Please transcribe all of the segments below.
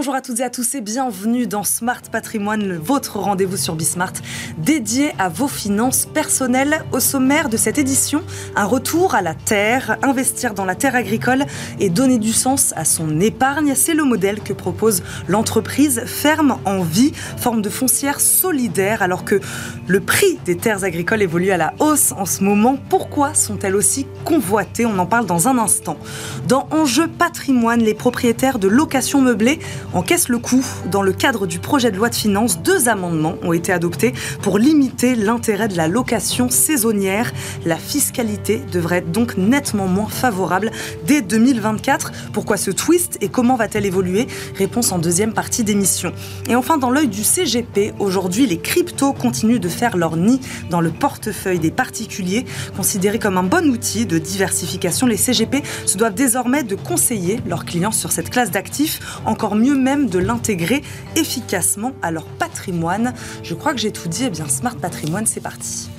Bonjour à toutes et à tous et bienvenue dans Smart Patrimoine, votre rendez-vous sur Bismart dédié à vos finances personnelles. Au sommaire de cette édition, un retour à la terre, investir dans la terre agricole et donner du sens à son épargne. C'est le modèle que propose l'entreprise Ferme en Vie, forme de foncière solidaire alors que le prix des terres agricoles évolue à la hausse en ce moment. Pourquoi sont-elles aussi convoitées? On en parle dans un instant. Dans Enjeu patrimoine, les propriétaires de location meublée encaissent le coût. Dans le cadre du projet de loi de finances, deux amendements ont été adoptés pour limiter l'intérêt de la location saisonnière. La fiscalité devrait être donc nettement moins favorable dès 2024. Pourquoi ce twist et comment va-t-elle évoluer? Réponse en deuxième partie d'émission. Et enfin, dans l'œil du CGP, aujourd'hui, les cryptos continuent de faire leur nid dans le portefeuille des particuliers. Considérés comme un bon outil de diversification, les CGP se doivent désormais de conseiller leurs clients sur cette classe d'actifs encore mieux même de l'intégrer efficacement à leur patrimoine. Je crois que j'ai tout dit, eh bien Smart Patrimoine, c'est parti.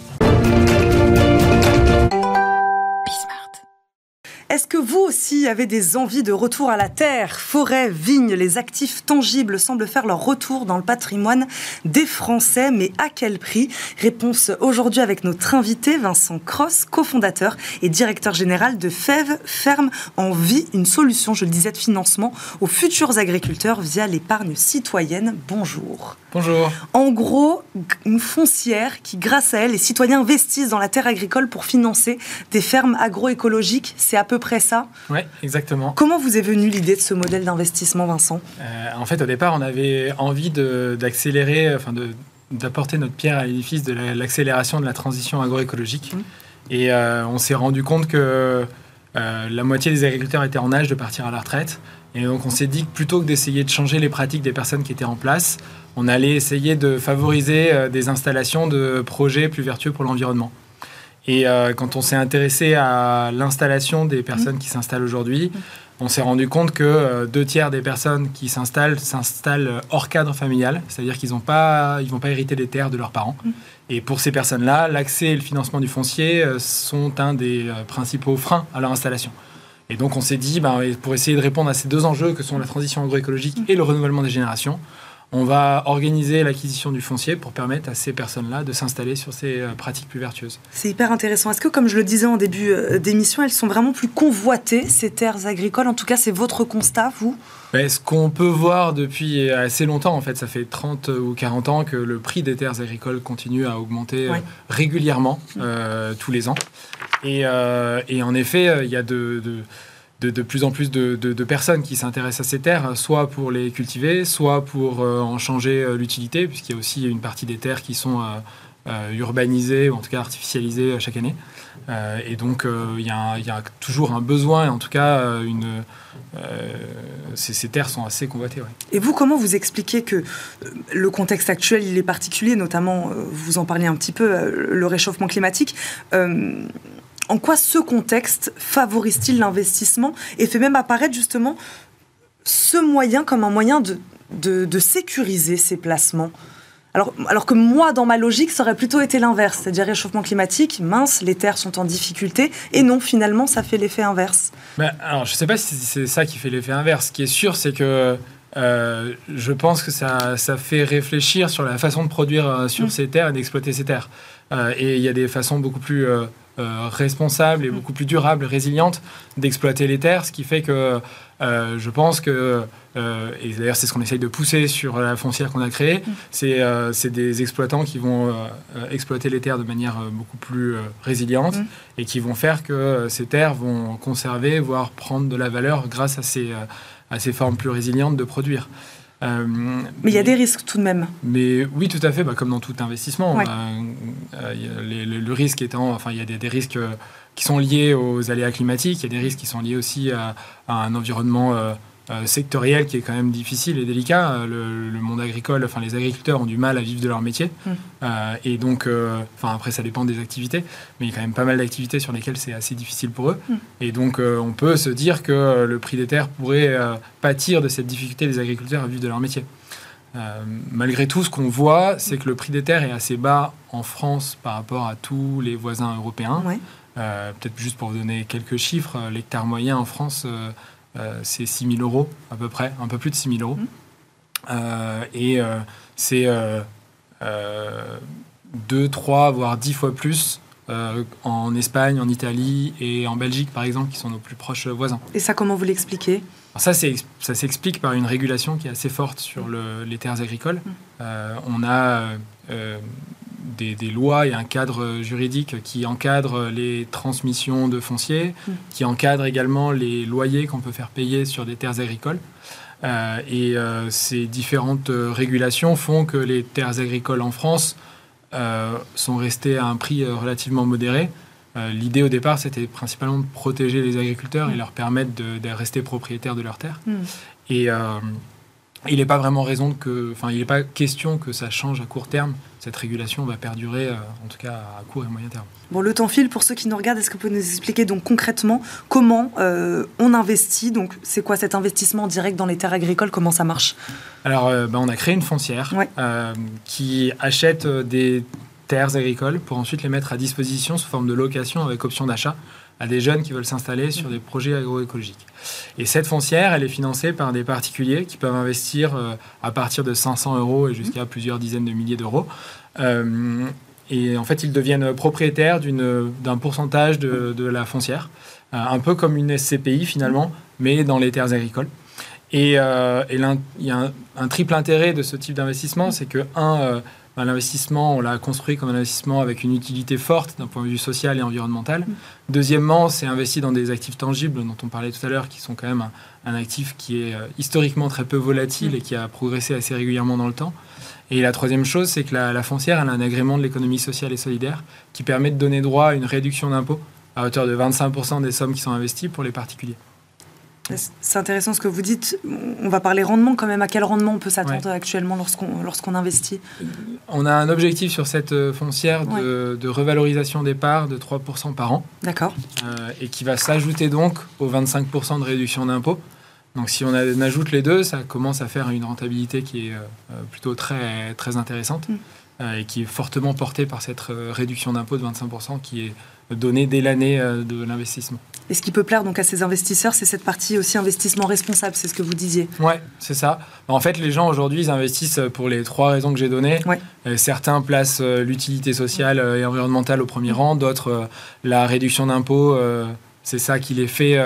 Que vous aussi avez des envies de retour à la terre Forêt, vignes, les actifs tangibles semblent faire leur retour dans le patrimoine des Français, mais à quel prix? Réponse aujourd'hui avec notre invité Vincent Cross, cofondateur et directeur général de FEV, Ferme en Vie, une solution, je le disais, de financement aux futurs agriculteurs via l'épargne citoyenne. Bonjour. Bonjour. En gros, une foncière qui, grâce à elle, les citoyens investissent dans la terre agricole pour financer des fermes agroécologiques. C'est à peu près ça? Oui, exactement. Comment vous est venue l'idée de ce modèle d'investissement, Vincent? Euh, En fait, au départ, on avait envie d'accélérer, enfin d'apporter notre pierre à l'édifice de l'accélération de la transition agroécologique. Mmh. Et euh, on s'est rendu compte que euh, la moitié des agriculteurs étaient en âge de partir à la retraite. Et donc on s'est dit que plutôt que d'essayer de changer les pratiques des personnes qui étaient en place, on allait essayer de favoriser euh, des installations de projets plus vertueux pour l'environnement. Et euh, quand on s'est intéressé à l'installation des personnes qui s'installent aujourd'hui, on s'est rendu compte que euh, deux tiers des personnes qui s'installent s'installent hors cadre familial, c'est-à-dire qu'ils ne vont pas hériter des terres de leurs parents. Et pour ces personnes-là, l'accès et le financement du foncier sont un des principaux freins à leur installation. Et donc on s'est dit, ben, pour essayer de répondre à ces deux enjeux que sont la transition agroécologique et le renouvellement des générations, on va organiser l'acquisition du foncier pour permettre à ces personnes-là de s'installer sur ces euh, pratiques plus vertueuses. C'est hyper intéressant. Est-ce que, comme je le disais en début euh, d'émission, elles sont vraiment plus convoitées, ces terres agricoles? En tout cas, c'est votre constat, vous? Ben, Ce qu'on peut voir depuis assez longtemps, en fait, ça fait 30 ou 40 ans que le prix des terres agricoles continue à augmenter euh, régulièrement, tous les ans. Et, et en effet, il y a de, de, plus en plus de, personnes qui s'intéressent à ces terres, soit pour les cultiver, soit pour euh, en changer euh, l'utilité, puisqu'il y a aussi une partie des terres qui sont euh, urbanisées, ou en tout cas artificialisées chaque année. et donc, il y, a toujours un besoin, et en tout cas, ces, terres sont assez convoitées. Et vous, comment vous expliquez que le contexte actuel, il est particulier, notamment, vous en parliez un petit peu, le réchauffement climatique en quoi ce contexte favorise-t-il l'investissement et fait même apparaître justement ce moyen comme un moyen de, de, sécuriser ces placements? Alors, alors, que moi, dans ma logique, ça aurait plutôt été l'inverse, c'est-à-dire réchauffement climatique, mince, les terres sont en difficulté, et non, finalement, ça fait l'effet inverse. Ben, alors, je ne sais pas si c'est ça qui fait l'effet inverse. Ce qui est sûr, c'est que euh, je pense que ça, ça, fait réfléchir sur la façon de produire euh, sur mm. ces terres et d'exploiter ces terres. Euh, et il y a des façons beaucoup plus euh, responsable et mm. beaucoup plus durable, résiliente d'exploiter les terres, ce qui fait que euh, je pense que, euh, et d'ailleurs c'est ce qu'on essaye de pousser sur la foncière qu'on a créée, mm. c'est des exploitants qui vont exploiter les terres de manière beaucoup plus résiliente mm. et qui vont faire que ces terres vont conserver, voire prendre de la valeur grâce à ces, à ces formes plus résilientes de produire. Euh, mais il y a des risques tout de même. Mais oui, tout à fait, bah, comme dans tout investissement. Euh, euh, le, risque étant, enfin, il y a des, risques qui sont liés aux aléas climatiques, il y a des risques qui sont liés aussi à, un environnement euh, sectoriel qui est quand même difficile et délicat. Euh, le, monde agricole, enfin les agriculteurs ont du mal à vivre de leur métier. Mm. Euh, et donc, enfin après ça dépend des activités, mais il y a quand même pas mal d'activités sur lesquelles c'est assez difficile pour eux. Mm. Et donc on peut se dire que le prix des terres pourrait pâtir de cette difficulté des agriculteurs à vivre de leur métier. malgré tout, ce qu'on voit, c'est que le prix des terres est assez bas en France par rapport à tous les voisins européens. Peut-être juste pour vous donner quelques chiffres, l'hectare moyen en France euh, c'est 6 000 euros à peu près, un peu plus de 6 000 euros. Mmh. et c'est 2, 3, voire 10 fois plus en Espagne, en Italie et en Belgique, par exemple, qui sont nos plus proches voisins. Et ça, comment vous l'expliquez? Ça, ça s'explique par une régulation qui est assez forte sur le, les terres agricoles. Mmh. on a des, lois et un cadre juridique qui encadre les transmissions de fonciers, mm. qui encadre également les loyers qu'on peut faire payer sur des terres agricoles. Euh, et euh, ces différentes régulations font que les terres agricoles en France euh, sont restées à un prix relativement modéré. L'idée au départ, c'était principalement de protéger les agriculteurs et mm. leur permettre de, rester propriétaires de leurs terres. Mm. Et il n'est pas vraiment raison que, enfin, il n'est pas question que ça change à court terme. Cette régulation va perdurer, euh, en tout cas à court et moyen terme. Bon, le temps file. Pour ceux qui nous regardent, est-ce que vous pouvez nous expliquer donc concrètement comment euh, on investit? Donc, c'est quoi cet investissement direct dans les terres agricoles? Comment ça marche? Alors, euh, ben, on a créé une foncière qui achète des terres agricoles pour ensuite les mettre à disposition sous forme de location avec option d'achat à des jeunes qui veulent s'installer sur des projets agroécologiques. Et cette foncière, elle est financée par des particuliers qui peuvent investir euh, à partir de 500 euros et jusqu'à plusieurs dizaines de milliers d'euros. Euh, et en fait, ils deviennent propriétaires d'un pourcentage de, la foncière, euh, un peu comme une SCPI finalement, mais dans les terres agricoles. Et, il y a un, un, triple intérêt de ce type d'investissement, c'est que, un, l'investissement, on l'a construit comme un investissement avec une utilité forte d'un point de vue social et environnemental. Mm. Deuxièmement, c'est investi dans des actifs tangibles dont on parlait tout à l'heure, qui sont quand même un, actif qui est euh, historiquement très peu volatile mm. et qui a progressé assez régulièrement dans le temps. Et la troisième chose, c'est que la, foncière, elle a un agrément de l'économie sociale et solidaire qui permet de donner droit à une réduction d'impôt à hauteur de 25% des sommes qui sont investies pour les particuliers. C'est intéressant ce que vous dites. On va parler rendement quand même. À quel rendement on peut s'attendre actuellement lorsqu'on lorsqu'on investit? On a un objectif sur cette euh, foncière de, revalorisation des parts de 3% par an. D'accord. Euh, et qui va s'ajouter donc aux 25% de réduction d'impôt. Donc si on, ajoute les deux, ça commence à faire une rentabilité qui est euh, plutôt très, très intéressante. Mm. et qui est fortement portée par cette réduction d'impôt de 25% qui est donnée dès l'année de l'investissement. Et ce qui peut plaire donc à ces investisseurs, c'est cette partie aussi investissement responsable, c'est ce que vous disiez. Ouais, c'est ça. En fait, les gens aujourd'hui, ils investissent pour les trois raisons que j'ai données. Euh, certains placent euh, l'utilité sociale euh, et environnementale au premier rang, d'autres la réduction d'impôts, c'est ça qui les fait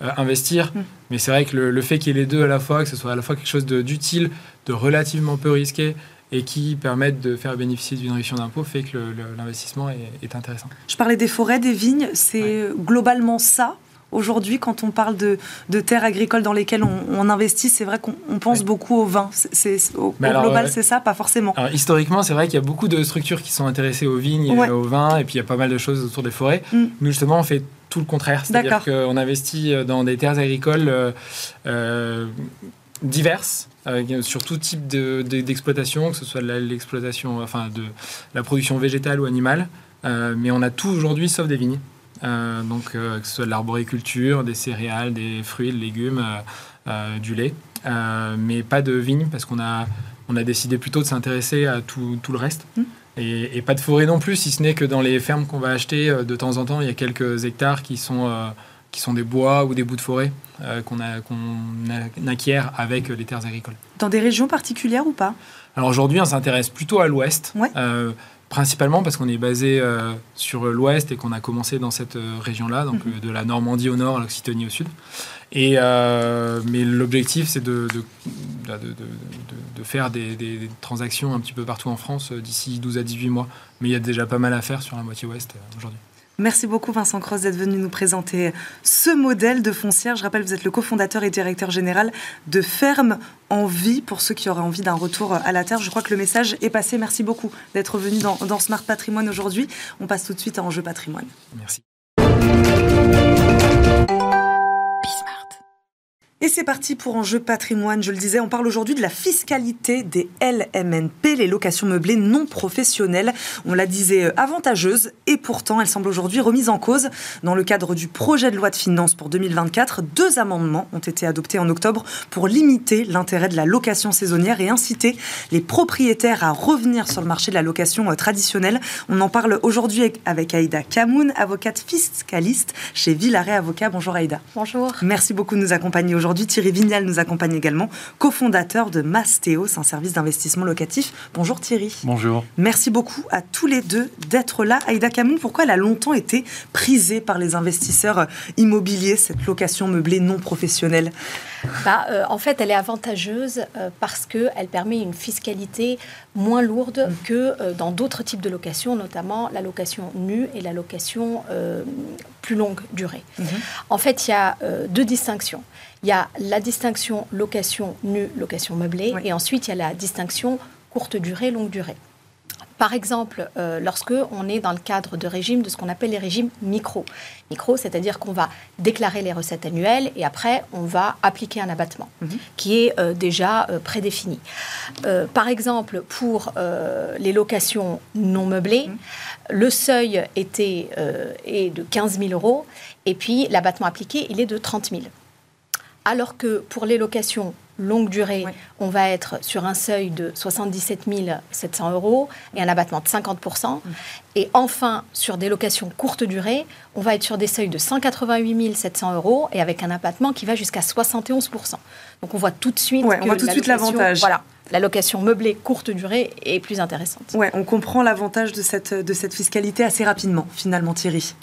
investir. Mm. Mais c'est vrai que le, le fait qu'il y ait les deux à la fois, que ce soit à la fois quelque chose d'utile, de relativement peu risqué, et qui permettent de faire bénéficier d'une réduction d'impôt fait que l'investissement est, intéressant. Je parlais des forêts, des vignes, c'est globalement ça Aujourd'hui, quand on parle de, terres agricoles dans lesquelles on, investit, c'est vrai qu'on pense beaucoup au vin. C'est, au, global, c'est ça? Pas forcément. historiquement, c'est vrai qu'il y a beaucoup de structures qui sont intéressées aux vignes et au vin, et puis il y a pas mal de choses autour des forêts. Mm. Nous, justement, on fait tout le contraire. C'est-à-dire qu'on investit dans des terres agricoles euh, euh, diverses sur tout type d'exploitation, que ce soit l'exploitation, enfin de la production végétale ou animale. Euh, mais on a tout aujourd'hui sauf des vignes. Euh, donc euh, que ce soit de l'arboriculture, des céréales, des fruits, des légumes, du lait, mais pas de vignes parce qu'on a on a décidé plutôt de s'intéresser à tout, tout, le reste. Mmh. Et, et, pas de forêt non plus, si ce n'est que dans les fermes qu'on va acheter, de temps en temps, il y a quelques hectares qui sont qui sont des bois ou des bouts de forêt euh, qu'on acquiert avec les terres agricoles. Dans des régions particulières ou pas? Alors aujourd'hui, on s'intéresse plutôt à l'ouest. Euh, principalement parce qu'on est basé euh, sur l'ouest et qu'on a commencé dans cette région-là, donc mhm. de la Normandie au nord à l'Occitanie au sud. Et, mais l'objectif, c'est de, de, de, faire des, des, transactions un petit peu partout en France d'ici 12 à 18 mois. Mais il y a déjà pas mal à faire sur la moitié ouest aujourd'hui. Merci beaucoup Vincent Cross d'être venu nous présenter ce modèle de foncière. Je rappelle, vous êtes le cofondateur et directeur général de Ferme en Vie pour ceux qui auraient envie d'un retour à la terre. Je crois que le message est passé. Merci beaucoup d'être venu dans, dans Smart Patrimoine aujourd'hui. On passe tout de suite à Enjeu Patrimoine. Merci. Et c'est parti pour Enjeu patrimoine. Je le disais, on parle aujourd'hui de la fiscalité des LMNP, les locations meublées non professionnelles. On la disait euh, avantageuse et pourtant elle semble aujourd'hui remise en cause. Dans le cadre du projet de loi de finances pour 2024, deux amendements ont été adoptés en octobre pour limiter l'intérêt de la location saisonnière et inciter les propriétaires à revenir sur le marché de la location euh, traditionnelle. On en parle aujourd'hui avec Aïda Kamoun, avocate fiscaliste chez Villaret Avocat. Bonjour Aïda. Bonjour. Merci beaucoup de nous accompagner aujourd'hui aujourd'hui. Thierry Vignal nous accompagne également, cofondateur de Mastéos, un service d'investissement locatif. Bonjour Thierry. Bonjour. Merci beaucoup à tous les deux d'être là. Aïda Kamoun, pourquoi elle a longtemps été prisée par les investisseurs immobiliers, cette location meublée non professionnelle? Bah, euh, En fait, elle est avantageuse euh, parce qu'elle permet une fiscalité moins lourde mm. que euh, dans d'autres types de locations, notamment la location nue et la location plus longue durée. Mm-hmm. En fait, il y a deux distinctions. Il y a la distinction location nue, location meublée, et ensuite il y a la distinction courte durée, longue durée. Par exemple, euh, lorsque on est dans le cadre de régimes de ce qu'on appelle les régimes micro. Micro, c'est-à-dire qu'on va déclarer les recettes annuelles et après on va appliquer un abattement mhm. qui est euh, déjà euh, prédéfini. par exemple, pour les locations non meublées, mhm. le seuil était est de 15 000 euros et puis l'abattement appliqué il est de 30 000. Alors que pour les locations longue durée, on va être sur un seuil de 77 700 euros et un abattement de 50%. Mm. Et enfin, sur des locations courte durée, on va être sur des seuils de 188 700 euros et avec un abattement qui va jusqu'à 71%. Donc on voit tout de suite on voit tout de suite l'avantage. Voilà, la location meublée courte durée est plus intéressante. Ouais, on comprend l'avantage de cette, de cette fiscalité assez rapidement, finalement, Thierry.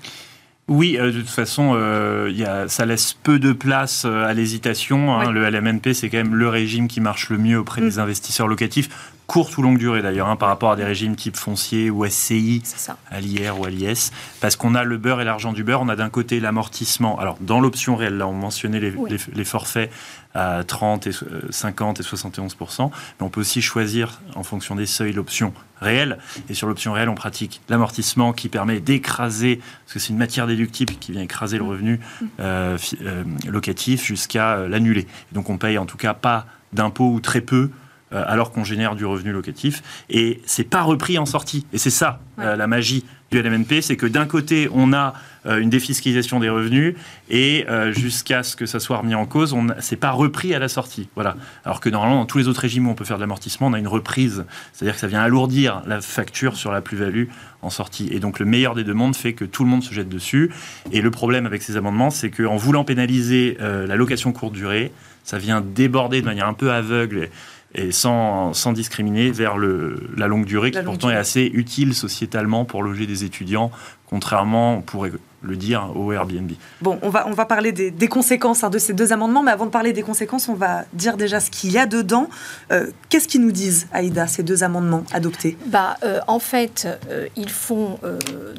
Oui, euh, de toute façon, euh, y a, ça laisse peu de place euh, à l'hésitation. Hein. Le LMNP, c'est quand même le régime qui marche le mieux auprès mm. des investisseurs locatifs, courte ou longue durée d'ailleurs, hein, par rapport à des régimes type foncier ou SCI, à l'IR ou à l'IS, parce qu'on a le beurre et l'argent du beurre. On a d'un côté l'amortissement. Alors, dans l'option réelle, là, on mentionnait les, les forfaits à 30 et 50 et 71 mais on peut aussi choisir en fonction des seuils l'option réelle. Et sur l'option réelle, on pratique l'amortissement qui permet d'écraser, parce que c'est une matière déductible qui vient écraser le revenu euh, euh, locatif jusqu'à euh, l'annuler. Donc on paye en tout cas pas d'impôts ou très peu alors qu'on génère du revenu locatif. Et c'est pas repris en sortie. Et c'est ça la magie du LMNP, c'est que d'un côté, on a euh, une défiscalisation des revenus et euh, jusqu'à ce que ça soit remis en cause, on c'est pas repris à la sortie. Voilà. Alors que normalement, dans tous les autres régimes où on peut faire de l'amortissement, on a une reprise, c'est-à-dire que ça vient alourdir la facture sur la plus-value en sortie. Et donc le meilleur des deux mondes fait que tout le monde se jette dessus. Et le problème avec ces amendements, c'est qu'en voulant pénaliser euh, la location courte durée, ça vient déborder de manière un peu aveugle et sans, sans discriminer vers le, la longue durée, qui pourtant est assez utile sociétalement pour loger des étudiants, contrairement, on pourrait le dire, au Airbnb. Bon, on va, on va parler des, des conséquences hein, de ces deux amendements, mais avant de parler des conséquences, on va dire déjà ce qu'il y a dedans. Euh, qu'est-ce qu'ils nous disent, Aïda, ces deux amendements adoptés? Bah, euh, En fait, euh, ils font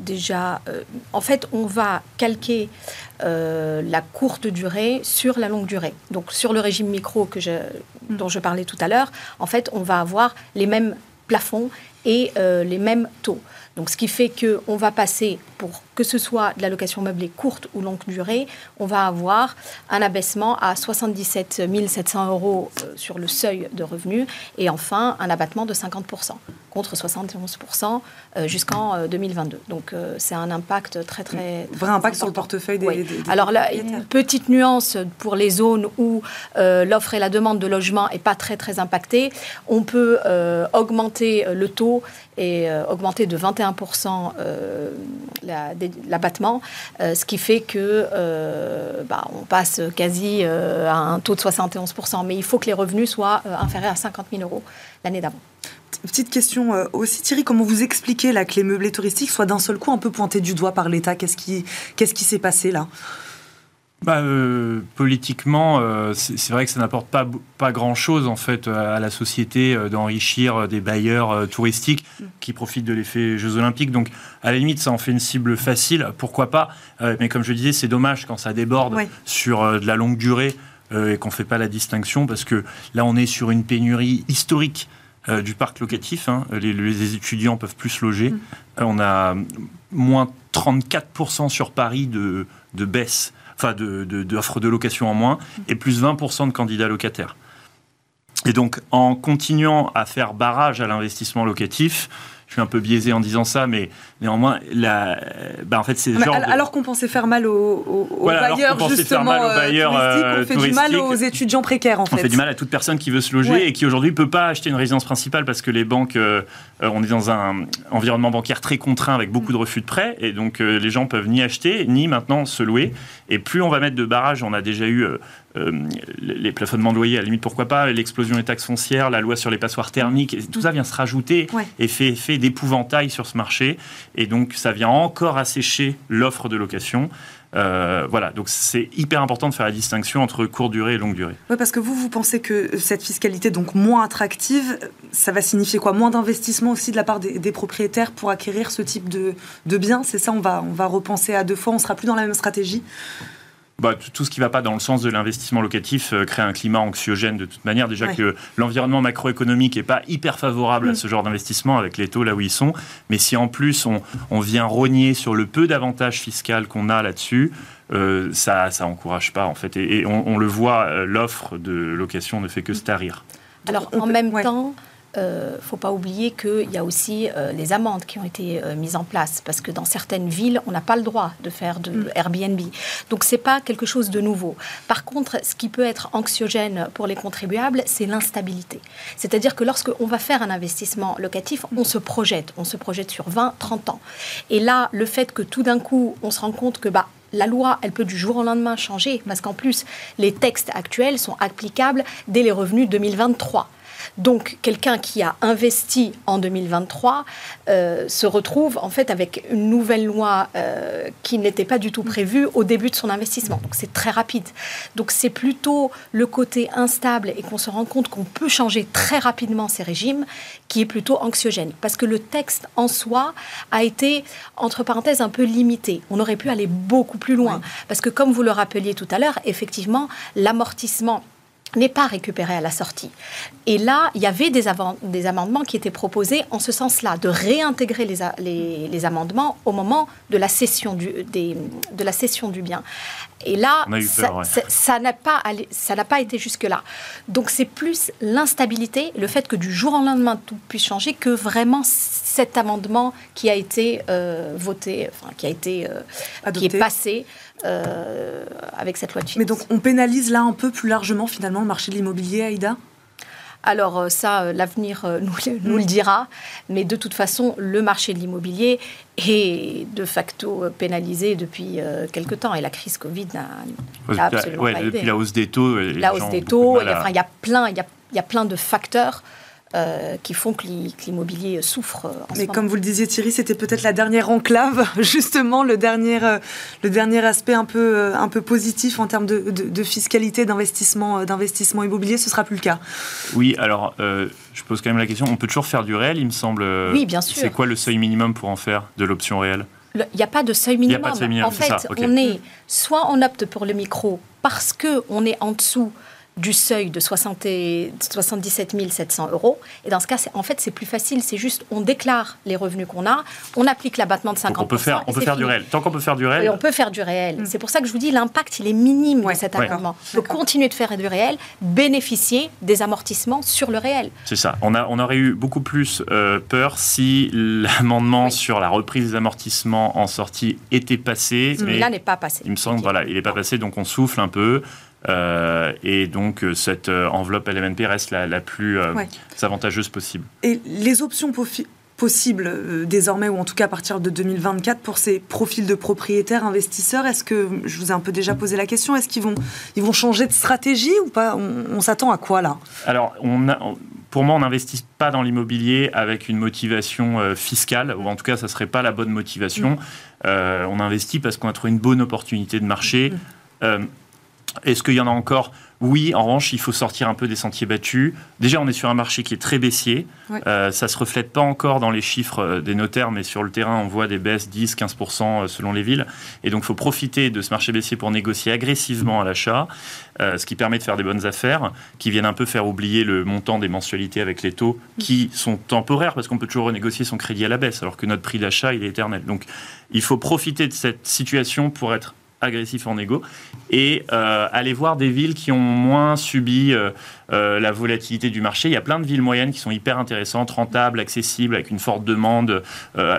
déjà... en fait, on va calquer la courte durée sur la longue durée. Donc, sur le régime micro que je, dont je parlais tout à l'heure, en fait, on va avoir les mêmes plafonds et les mêmes taux. Donc, ce qui fait qu'on va passer, pour que ce soit de la location meublée courte ou longue durée, on va avoir un abaissement à 77 700 euros euh, sur le seuil de revenu et enfin un abattement de 50% contre 71% euh, jusqu'en 2022. Euh, Donc, c'est un impact très, très. Vrai impact sur le portefeuille des. Alors, là, une petite nuance pour les zones où l'offre et la demande de logement n'est pas très, très impactée. On peut augmenter le taux et augmenter de 21% euh, l'abattement, euh, ce qui fait que euh, bah, on passe quasi à un taux de 71%. Mais il faut que les revenus soient inférieurs à 50 000 euros l'année d'avant. Petite question aussi, Thierry, comment vous expliquez que les meublés touristiques soient d'un seul coup un peu pointés du doigt par l'État? Qu'est-ce qui s'est passé là? Bah, euh, politiquement, euh, c'est vrai que ça n'apporte pas, pas grand-chose en fait à la société euh, d'enrichir des bailleurs touristiques mm. qui profitent de l'effet Jeux Olympiques. Donc, à la limite, ça en fait une cible facile. Pourquoi pas Mais comme je disais, c'est dommage quand ça déborde sur de la longue durée et qu'on ne fait pas la distinction parce que là, on est sur une pénurie historique. du parc locatif. Hein. Les, étudiants peuvent plus loger. Mm. on a moins 34% sur Paris de, de baisse enfin d'offres de, de, location en moins, et plus 20% de candidats locataires. Et donc, en continuant à faire barrage à l'investissement locatif, suis un peu biaisé en disant ça, mais néanmoins, la, bah en fait, c'est genre. Alors qu'on pensait faire mal aux, bailleurs, justement, mal aux euh, bailleurs, euh, on fait du mal aux étudiants précaires, en fait. On fait du mal à toute personne qui veut se loger et qui aujourd'hui ne peut pas acheter une résidence principale parce que les banques, euh, on est dans un environnement bancaire très contraint avec beaucoup de refus de prêts et donc les gens peuvent ni acheter ni maintenant se louer. Et plus on va mettre de barrages, on a déjà eu les plafonnements de loyer, à la limite, pourquoi pas, l'explosion des taxes foncières, la loi sur les passoires thermiques, tout ça vient se rajouter et fait, fait d'épouvantail sur ce marché. Et donc, ça vient encore assécher l'offre de location. Euh, voilà, donc c'est hyper important de faire la distinction entre courte durée et longue durée. Oui, parce que vous, vous pensez que cette fiscalité, donc moins attractive, ça va signifier quoi? Moins d'investissement aussi de la part des, propriétaires pour acquérir ce type de, de biens C'est ça, on va, on va repenser à deux fois, on sera plus dans la même stratégie? Bah, tout ce qui ne va pas dans le sens de l'investissement locatif euh, crée un climat anxiogène de toute manière. Déjà que l'environnement macroéconomique n'est pas hyper favorable à mm. ce genre d'investissement avec les taux là où ils sont. Mais si en plus on, vient rogner sur le peu d'avantages fiscaux qu'on a là-dessus, euh, ça ça encourage pas en fait. Et, on, le voit, euh, l'offre de location ne fait que se tarir. Alors en même temps ne euh, faut pas oublier qu'il y a aussi euh, les amendes qui ont été euh, mises en place, parce que dans certaines villes, on n'a pas le droit de faire de mm. Airbnb. Donc, ce n'est pas quelque chose de nouveau. Par contre, ce qui peut être anxiogène pour les contribuables, c'est l'instabilité. C'est-à-dire que lorsqu'on va faire un investissement locatif, on se projette. On se projette sur 20, 30 ans. Et là, le fait que tout d'un coup, on se rend compte que bah, la loi, elle peut du jour au lendemain changer, parce qu'en plus, les textes actuels sont applicables dès les revenus 2023. Donc quelqu'un qui a investi en 2023 euh, se retrouve en fait avec une nouvelle loi euh, qui n'était pas du tout prévue au début de son investissement. Donc c'est très rapide. Donc c'est plutôt le côté instable et qu'on se rend compte qu'on peut changer très rapidement ces régimes qui est plutôt anxiogène. Parce que le texte en soi a été, entre parenthèses, un peu limité. On aurait pu aller beaucoup plus loin. Parce que comme vous le rappeliez tout à l'heure, effectivement, l'amortissement n'est pas récupéré à la sortie. Et là, il y avait des, amendements qui étaient proposés en ce sens-là, de réintégrer les, amendements au moment de la de la cession du bien. Et là, ça n'a pas, pas été jusque-là. Donc c'est plus l'instabilité, le fait que du jour au lendemain tout puisse changer, que vraiment cet amendement qui a été euh, voté, enfin qui a été, euh, qui est passé euh, avec cette loi de finances. Mais donc on pénalise là un peu plus largement finalement le marché de l'immobilier, Aïda? Alors euh, ça, euh, l'avenir nous, nous, le dira, mais de toute façon, le marché de l'immobilier est de facto pénalisé depuis quelque temps et la crise Covid n'a absolument pas Depuis la hausse des taux. La hausse des taux, il y, a, il y a plein, il y a, il y a plein de facteurs euh, qui font que l'immobilier souffre. En Mais comme vous le disiez Thierry, c'était peut-être la dernière enclave, justement, le dernier, euh, le dernier aspect un peu, euh, un peu positif en termes de, de, fiscalité, d'investissement, d'investissement immobilier, ce sera plus le cas. Oui, alors je pose quand même la question, on peut toujours faire du réel, il me semble. Oui, bien sûr. C'est quoi le seuil minimum pour en faire de l'option réelle? Il n'y a pas de seuil minimum. en fait, on est soit on opte pour le micro parce que on est en dessous du seuil de 60 77 700 euros. Et dans ce cas, en fait, c'est plus facile. C'est juste, on déclare les revenus qu'on a, on applique l'abattement de 50%. on peut faire, on peut faire du réel. Tant qu'on peut faire du réel. on peut faire du réel. Mm. C'est pour ça que je vous dis, l'impact, il est minime de cet abattement. On peut continuer de faire du réel, bénéficier des amortissements sur le réel. C'est ça. On, a, on aurait eu beaucoup plus euh, peur si l'amendement sur la reprise des amortissements en sortie était passé. Mais là n'est pas passé. Il me semble, voilà, il n'est pas passé, donc on souffle un peu. Euh, et donc, euh, cette euh, enveloppe LMNP reste la, plus avantageuse possible. Et les options possibles désormais, ou en tout cas à partir de 2024, pour ces profils de propriétaires, investisseurs Est-ce que, je vous ai un peu déjà posé la question, est-ce qu'ils vont, ils vont changer de stratégie ou pas? On, s'attend à quoi là? Alors, on a, pour moi, on n'investit pas dans l'immobilier avec une motivation fiscale, ou en tout cas, ça ne serait pas la bonne motivation. Mm. on investit parce qu'on a trouvé une bonne opportunité de marché. Mm. Est-ce qu'il y en a encore? Oui, en revanche, il faut sortir un peu des sentiers battus. Déjà, on est sur un marché qui est très baissier. Euh, ça ne se reflète pas encore dans les chiffres euh, des notaires, mais sur le terrain, on voit des baisses 10-15% euh, selon les villes. Et donc, il faut profiter de ce marché baissier pour négocier agressivement à l'achat, ce qui permet de faire des bonnes affaires, qui viennent un peu faire oublier le montant des mensualités avec les taux, qui sont temporaires, parce qu'on peut toujours renégocier son crédit à la baisse, alors que notre prix d'achat, il est éternel. Donc, il faut profiter de cette situation pour être agressif en égo, et euh, aller voir des villes qui ont moins subi euh, euh, la volatilité du marché. Il y a plein de villes moyennes qui sont hyper intéressantes, rentables, accessibles, avec une forte demande,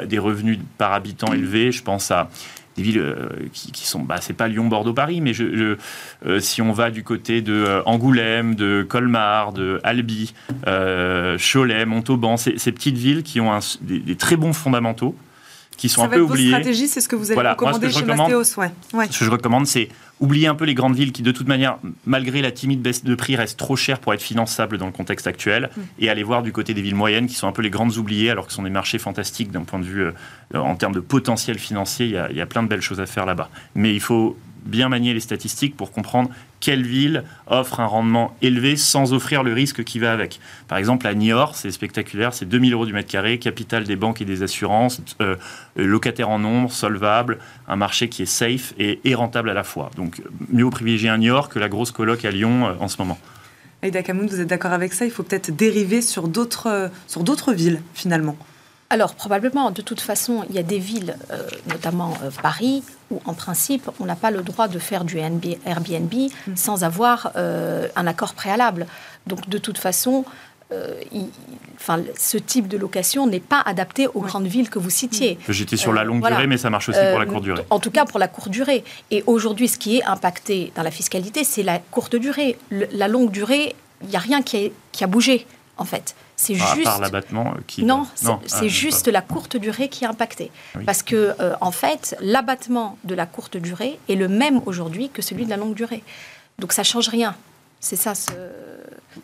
des revenus par habitant élevés. Je pense à des villes qui, sont, bah, c'est pas Lyon, Bordeaux, Paris, mais si on va du côté de Angoulême, de Colmar, de Albi, Cholet, Montauban, ces, petites villes qui ont des, très bons fondamentaux, qui sont Ça un va peu être stratégies, c'est ce que vous allez Voilà, moi, ce recommander que je chez recommande- Mastéos, ouais. ouais. Ce que je recommande, c'est oublier un peu les grandes villes qui, de toute manière, malgré la timide baisse de prix, restent trop chères pour être finançables dans le contexte actuel, Mm. et aller voir du côté des villes moyennes, qui sont un peu les grandes oubliées, alors que ce sont des marchés fantastiques d'un point de vue, euh, en termes de potentiel financier, il y, a, il y a plein de belles choses à faire là-bas. Mais il faut bien manier les statistiques pour comprendre quelle ville offre un rendement élevé sans offrir le risque qui va avec. Par exemple, à Niort, c'est spectaculaire, c'est 2000 euros du mètre carré, capitale des banques et des assurances, euh, locataires en nombre, solvable, un marché qui est safe et, et rentable à la fois. Donc, mieux privilégier un Niort que la grosse coloc à Lyon euh, en ce moment. Aïda Kamoun, vous êtes d'accord avec ça? Il faut peut-être dériver sur d'autres euh, sur d'autres villes, finalement. Alors, probablement, de toute façon, il y a des villes, euh, notamment euh, Paris, où en principe, on n'a pas le droit de faire du NB Airbnb sans avoir euh, un accord préalable. Donc, de toute façon, il- enfin, ce type de location n'est pas adapté aux Ouais. grandes villes que vous citiez. J'étais sur la longue voilà. durée, mais ça marche aussi pour la courte durée. En tout cas, pour la courte durée. Et aujourd'hui, ce qui est impacté dans la fiscalité, c'est la courte durée. Le- la longue durée, il n'y a rien qui a bougé, en fait. C'est Ah, à juste. part l'abattement euh, qui. Non, c'est ah, juste pas. la courte durée qui est impactée. Oui. Parce que, euh, en fait, l'abattement de la courte durée est le même aujourd'hui que celui de la longue durée. Donc ça change rien. C'est ça ce,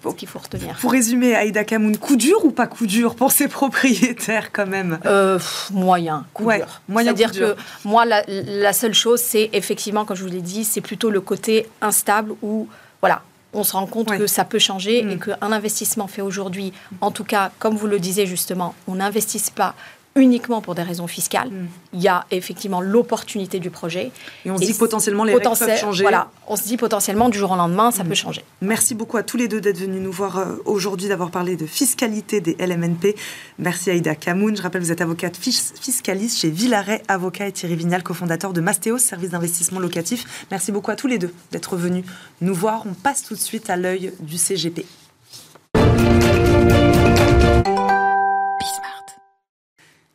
ce qu'il faut retenir. Pour résumer, Aïda Kamoun, coup dur ou pas coup dur pour ces propriétaires, quand même? Euh, pff, moyen, coup Ouais, dur. moyen, C'est-à-dire que moi, la, la seule chose, c'est effectivement, comme je vous l'ai dit, c'est plutôt le côté instable où, voilà, on se rend compte Ouais. que ça peut changer Mm. et qu'un investissement fait aujourd'hui, en tout cas, comme vous le disiez justement, on n'investisse pas uniquement pour des raisons fiscales. Mm. Il y a effectivement l'opportunité du projet. Et on se dit potentiellement les règles Potentiel- peuvent changer. Voilà, on se dit potentiellement du jour au lendemain, ça Mm. peut changer. Merci beaucoup à tous les deux d'être venus nous voir euh, aujourd'hui, d'avoir parlé de fiscalité des LMNP. Merci Aïda Kamoun. Je rappelle, vous êtes avocate fis- fiscaliste chez Villaret Avocat et Thierry Vignal, cofondateur de Mastéos, service d'investissement locatif. Merci beaucoup à tous les deux d'être venus nous voir. On passe tout de suite à l'œil du CGP.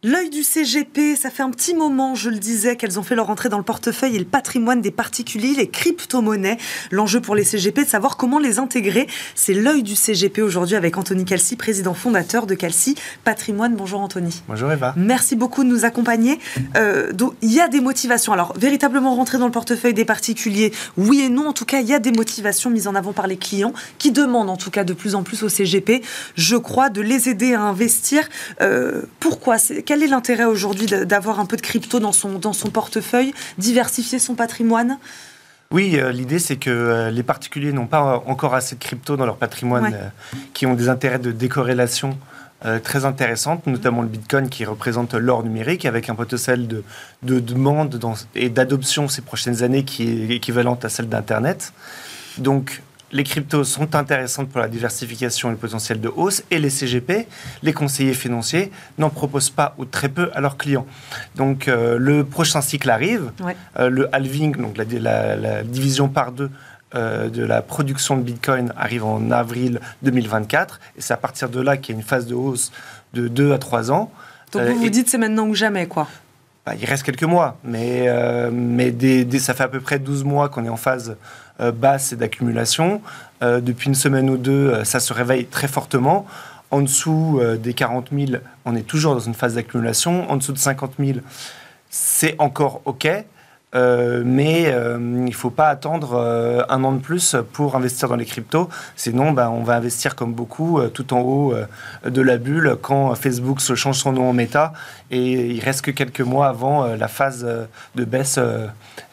L'œil du CGP, ça fait un petit moment, je le disais, qu'elles ont fait leur entrée dans le portefeuille et le patrimoine des particuliers, les crypto-monnaies. L'enjeu pour les CGP, de savoir comment les intégrer. C'est l'œil du CGP aujourd'hui avec Anthony Calci, président fondateur de Calci Patrimoine. Bonjour Anthony. Bonjour Eva. Merci beaucoup de nous accompagner. Euh, donc, il y a des motivations. Alors, véritablement rentrer dans le portefeuille des particuliers, oui et non. En tout cas, il y a des motivations mises en avant par les clients qui demandent, en tout cas, de plus en plus au CGP, je crois, de les aider à investir. Euh, pourquoi? C'est- Quel est l'intérêt aujourd'hui d'avoir un peu de crypto dans son, dans son portefeuille, diversifier son patrimoine? Oui, euh, l'idée c'est que euh, les particuliers n'ont pas euh, encore assez de crypto dans leur patrimoine, Ouais. euh, qui ont des intérêts de décorrélation très intéressantes, notamment le Bitcoin qui représente l'or numérique avec un potentiel de, de demande dans- et d'adoption ces prochaines années qui est équivalente à celle d'Internet. Donc les cryptos sont intéressantes pour la diversification et le potentiel de hausse, et les CGP, les conseillers financiers, n'en proposent pas ou très peu à leurs clients. Donc euh, le prochain cycle arrive, Ouais. Euh, le halving, donc la, la- la division par deux euh, de la production de Bitcoin arrive en avril 2024, et c'est à partir de là qu'il y a une phase de hausse de 2 à 3 ans. Donc, vous vous et- dites c'est maintenant ou jamais, quoi. bah, il reste quelques mois, mais, mais ça fait à peu près 12 mois qu'on est en phase basse et d'accumulation. Euh, depuis une semaine ou deux, euh, ça se réveille très fortement. En dessous euh, des 40 000, on est toujours dans une phase d'accumulation. En dessous de 50 000, c'est encore OK. Euh, mais euh, il ne faut pas attendre euh, un an de plus pour investir dans les cryptos. Sinon, ben, on va investir comme beaucoup tout en haut de la bulle quand Facebook se change son nom en méta. Et il reste que quelques mois avant la phase de baisse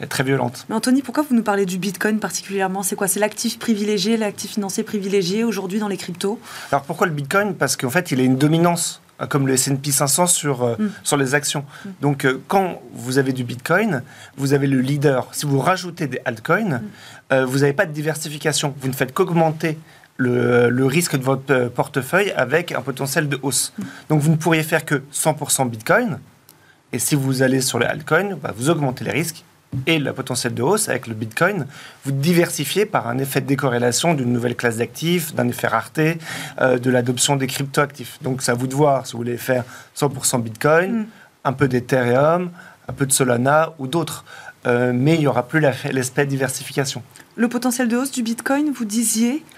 très violente. Mais Anthony, pourquoi vous nous parlez du Bitcoin particulièrement? C'est quoi? C'est l'actif privilégié, l'actif financier privilégié aujourd'hui dans les cryptos? Alors pourquoi le Bitcoin? Parce qu'en fait, il a une dominance comme le S&P 500 sur, euh, Mm. sur les actions. Donc euh, quand vous avez du Bitcoin, vous avez le leader. Si vous rajoutez des altcoins, euh, vous n'avez pas de diversification. Vous ne faites qu'augmenter le, le risque de votre euh, portefeuille avec un potentiel de hausse. Donc vous ne pourriez faire que 100% Bitcoin. Et si vous allez sur les altcoins, bah, vous augmentez les risques et le potentiel de hausse avec le Bitcoin, vous diversifiez par un effet de décorrélation d'une nouvelle classe d'actifs, d'un effet rareté, euh, de l'adoption des cryptoactifs. Donc c'est à vous de voir si vous voulez faire 100% Bitcoin, Mm. un peu d'Ethereum, un peu de Solana ou d'autres. mais il n'y aura plus l'aspect diversification. Le potentiel de hausse du Bitcoin, vous disiez euh,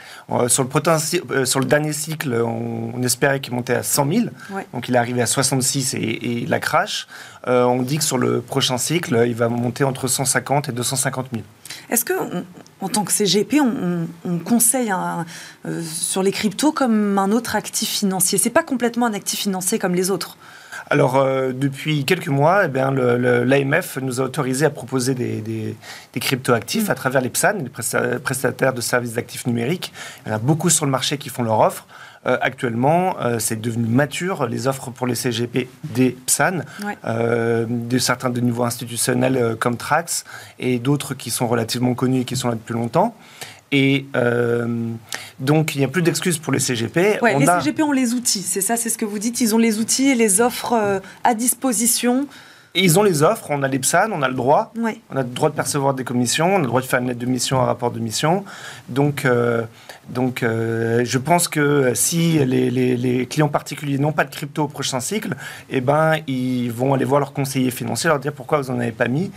sur, le sur le dernier cycle, on, espérait qu'il montait à 100 000. Donc il est arrivé à 66 et, et il a crash. on dit que sur le prochain cycle, il va monter entre 150 et 250 000. Est-ce que, en tant que CGP, on, conseille sur les cryptos comme un autre actif financier? C'est pas complètement un actif financier comme les autres alors, euh, depuis quelques mois, eh l'AMF nous a autorisé à proposer des, des, crypto-actifs à travers les PSAN, les prestataires de services d'actifs numériques. Il y en a beaucoup sur le marché qui font leur offre. Euh, actuellement, euh, c'est devenu mature, les offres pour les CGP des PSAN, de certains de niveau institutionnels comme Trax et d'autres qui sont relativement connus et qui sont là depuis longtemps. Et euh, donc, il n'y a plus d'excuses pour les CGP. les CGP ont les outils, c'est ça, c'est ce que vous dites. Ils ont les outils et les offres euh, à disposition. ils ont les offres, on a les PSAN, on a le droit. On a le droit de percevoir des commissions, on a le droit de faire une lettre de mission, un rapport de mission. Donc, euh, donc je pense que si les, clients particuliers n'ont pas de crypto au prochain cycle, eh ben, ils vont aller voir leur conseiller financier, leur dire pourquoi vous n'en avez pas mis.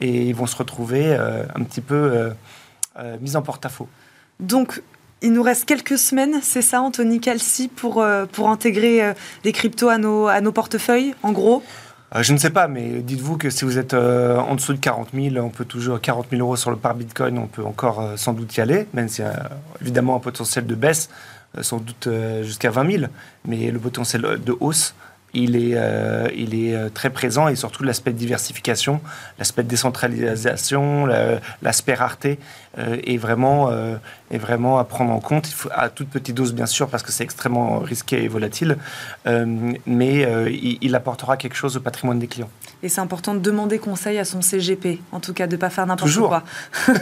Et ils vont se retrouver un petit peu mise en porte-à-faux. Donc, il nous reste quelques semaines, c'est ça, Anthony Calci, pour, euh, pour intégrer euh, les cryptos à nos, à nos portefeuilles, en gros? Je ne sais pas, mais dites-vous que si vous êtes en dessous de 40 000, on peut toujours 40 000 euros sur le par Bitcoin, on peut encore sans doute y aller, même s'il y a évidemment un potentiel de baisse, sans doute jusqu'à 20 000, mais le potentiel de hausse, il est, euh, il est euh, très présent et surtout l'aspect de diversification, l'aspect de décentralisation, l'aspect rareté euh, est, vraiment, est vraiment à prendre en compte, à toute petite dose bien sûr parce que c'est extrêmement risqué et volatile, mais il, il, apportera quelque chose au patrimoine des clients. Et c'est important de demander conseil à son CGP, en tout cas de ne pas faire n'importe quoi.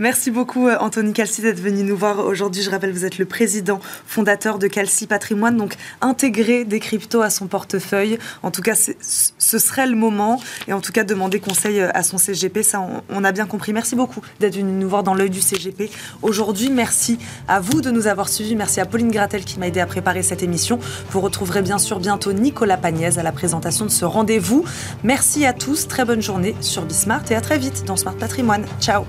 Merci beaucoup Anthony Calci d'être venu nous voir aujourd'hui. Je rappelle, vous êtes le président fondateur de Calci Patrimoine, donc intégrer des cryptos à son portefeuille. En tout cas, ce serait le moment. Et en tout cas, demander conseil euh, à son CGP, ça, on, a bien compris. Merci beaucoup d'être venu nous voir l'œil du CGP aujourd'hui. Merci à vous de nous avoir suivis. Merci à Pauline Gratel qui m'a aidé à préparer cette émission. Vous retrouverez bien sûr bientôt Nicolas Pagnès à la présentation de ce rendez-vous. Merci à tous. Très bonne journée sur Bismart et à très vite dans Smart Patrimoine. Ciao